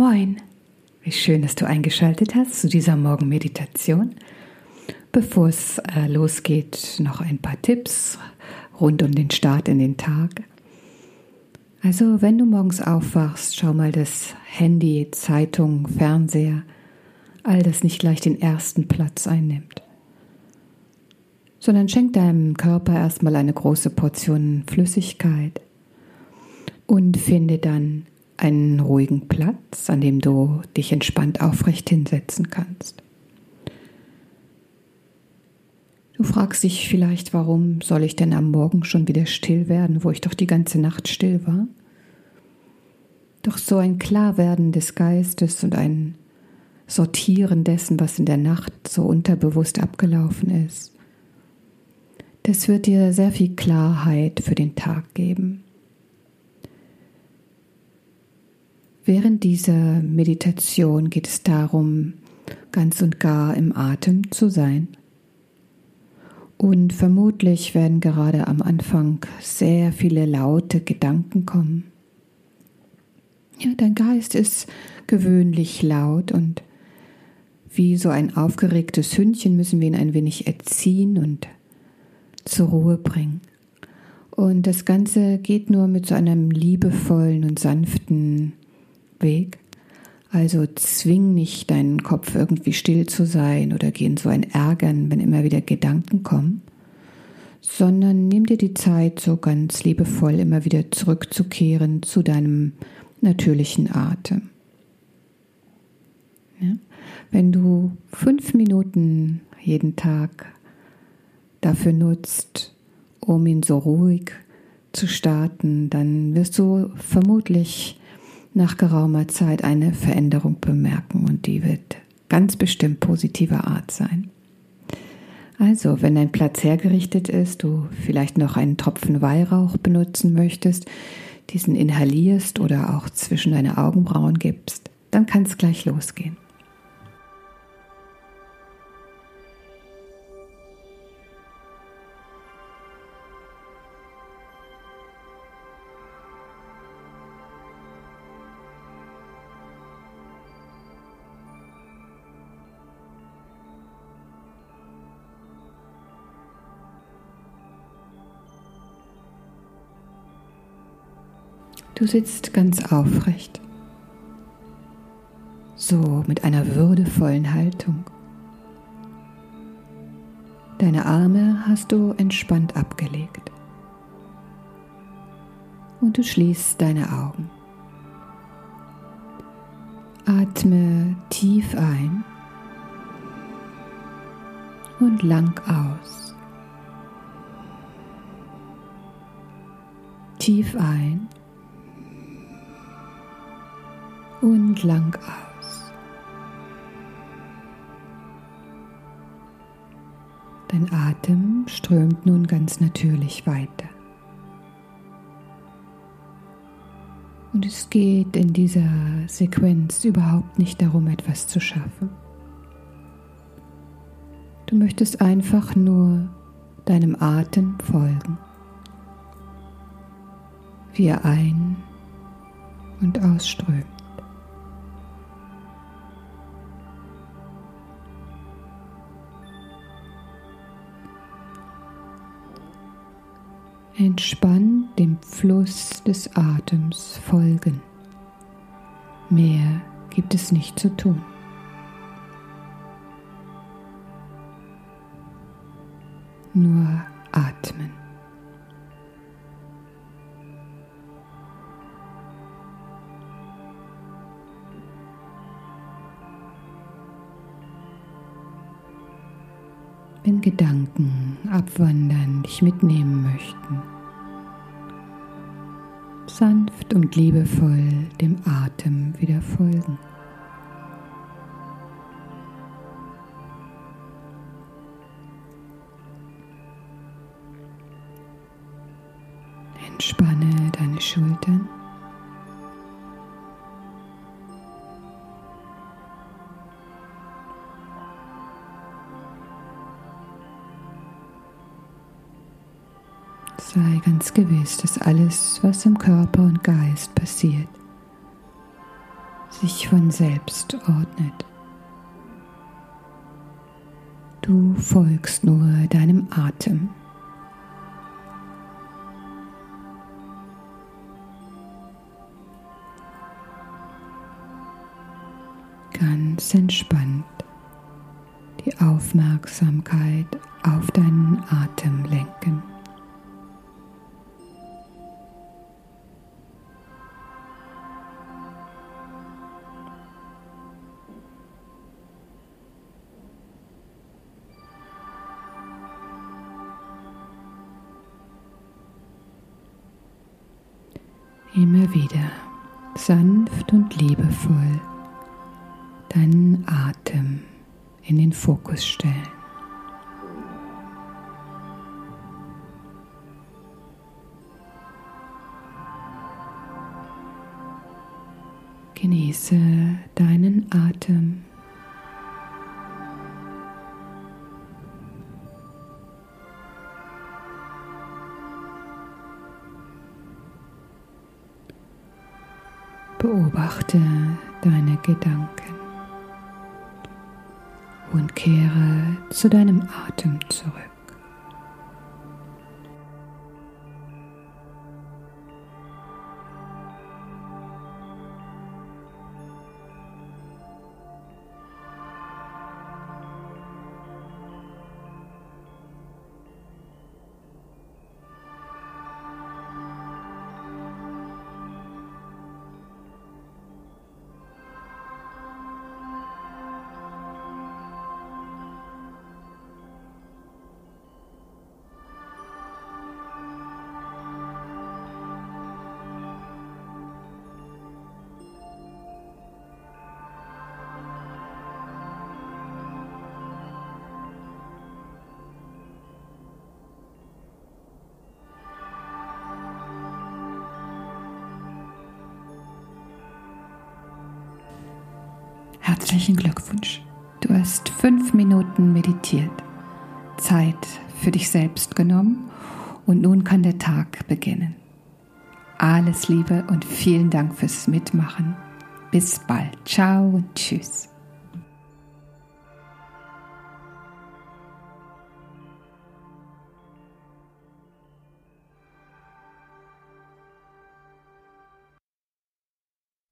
Moin, wie schön, dass du eingeschaltet hast zu dieser Morgenmeditation. Bevor es äh, losgeht, noch ein paar Tipps rund um den Start in den Tag. Also, wenn du morgens aufwachst, schau mal, dass Handy, Zeitung, Fernseher, all das nicht gleich den ersten Platz einnimmt. Sondern schenk deinem Körper erstmal eine große Portion Flüssigkeit und finde dann einen ruhigen Platz, an dem du dich entspannt aufrecht hinsetzen kannst. Du fragst dich vielleicht, warum soll ich denn am Morgen schon wieder still werden, wo ich doch die ganze Nacht still war? Doch so ein Klarwerden des Geistes und ein Sortieren dessen, was in der Nacht so unterbewusst abgelaufen ist, das wird dir sehr viel Klarheit für den Tag geben. Während dieser Meditation geht es darum, ganz und gar im Atem zu sein. Und vermutlich werden gerade am Anfang sehr viele laute Gedanken kommen. Ja, dein Geist ist gewöhnlich laut und wie so ein aufgeregtes Hündchen müssen wir ihn ein wenig erziehen und zur Ruhe bringen. Und das Ganze geht nur mit so einem liebevollen und sanften Weg. Also zwing nicht deinen Kopf irgendwie still zu sein oder geh in so ein Ärgern, wenn immer wieder Gedanken kommen, sondern nimm dir die Zeit, so ganz liebevoll immer wieder zurückzukehren zu deinem natürlichen Atem. Ja? Wenn du fünf Minuten jeden Tag dafür nutzt, um ihn so ruhig zu starten, dann wirst du vermutlich nach geraumer Zeit eine Veränderung bemerken und die wird ganz bestimmt positiver Art sein. Also, wenn dein Platz hergerichtet ist, du vielleicht noch einen Tropfen Weihrauch benutzen möchtest, diesen inhalierst oder auch zwischen deine Augenbrauen gibst, dann kann es gleich losgehen. Du sitzt ganz aufrecht, so mit einer würdevollen Haltung. Deine Arme hast du entspannt abgelegt und du schließt deine Augen. Atme tief ein und lang aus. Tief ein und lang aus. Dein Atem strömt nun ganz natürlich weiter. Und es geht in dieser Sequenz überhaupt nicht darum, etwas zu schaffen. Du möchtest einfach nur deinem Atem folgen, wie er ein- und ausströmt. Entspann dem Fluss des Atems folgen. Mehr gibt es nicht zu tun. Nur Gedanken abwandern, dich mitnehmen möchten. Sanft und liebevoll dem Atem wieder folgen. Entspanne deine Schultern. Sei ganz gewiss, dass alles, was im Körper und Geist passiert, sich von selbst ordnet. Du folgst nur deinem Atem. Ganz entspannt die Aufmerksamkeit auf deinen Atem lenken. Immer wieder sanft und liebevoll deinen Atem in den Fokus stellen. Genieße deinen Atem. Beobachte deine Gedanken und kehre zu deinem Atem zurück. Herzlichen Glückwunsch. Du hast fünf Minuten meditiert, Zeit für dich selbst genommen und nun kann der Tag beginnen. Alles Liebe und vielen Dank fürs Mitmachen. Bis bald. Ciao und tschüss.